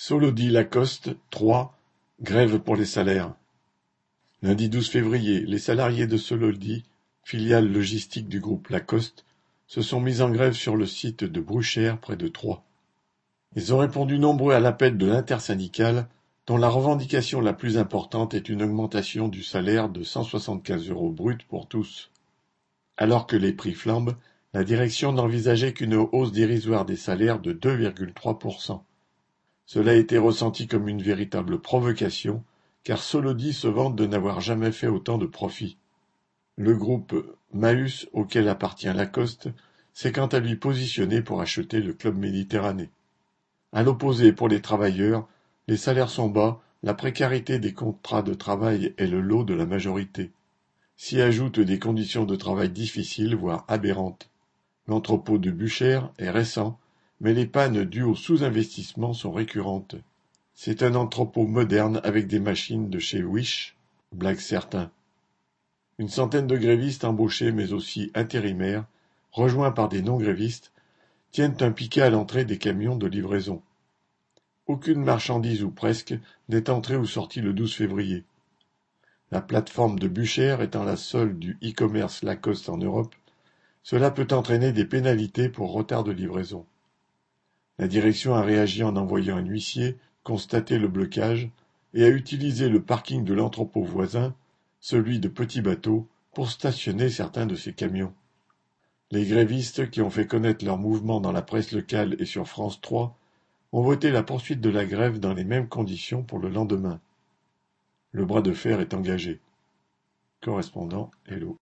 Solody Lacoste, trois, grève pour les salaires. Lundi 12 février, les salariés de Solody, filiale logistique du groupe Lacoste, se sont mis en grève sur le site de Bruchères près de Troyes. Ils ont répondu nombreux à l'appel de l'intersyndicale, dont la revendication la plus importante est une augmentation du salaire de 175 euros brut pour tous. Alors que les prix flambent, la direction n'envisageait qu'une hausse dérisoire des salaires de 2,3%. Cela a été ressenti comme une véritable provocation, car Solody se vante de n'avoir jamais fait autant de profit. Le groupe Maüs, auquel appartient Lacoste, s'est quant à lui positionné pour acheter le club méditerranéen. À l'opposé, pour les travailleurs, les salaires sont bas, la précarité des contrats de travail est le lot de la majorité. S'y ajoutent des conditions de travail difficiles, voire aberrantes. L'entrepôt de Buchère est récent, mais les pannes dues au sous-investissement sont récurrentes. C'est un entrepôt moderne avec des machines de chez Wish, blague certains. Une centaine de grévistes embauchés mais aussi intérimaires, rejoints par des non-grévistes, tiennent un piquet à l'entrée des camions de livraison. Aucune marchandise ou presque n'est entrée ou sortie le 12 février. La plateforme de Buchère étant la seule du e-commerce Lacoste en Europe, cela peut entraîner des pénalités pour retard de livraison. La direction a réagi en envoyant un huissier constater le blocage et a utilisé le parking de l'entrepôt voisin, celui de Petit Bateau, pour stationner certains de ses camions. Les grévistes, qui ont fait connaître leur mouvement dans la presse locale et sur France 3, ont voté la poursuite de la grève dans les mêmes conditions pour le lendemain. Le bras de fer est engagé. Correspondant Hello.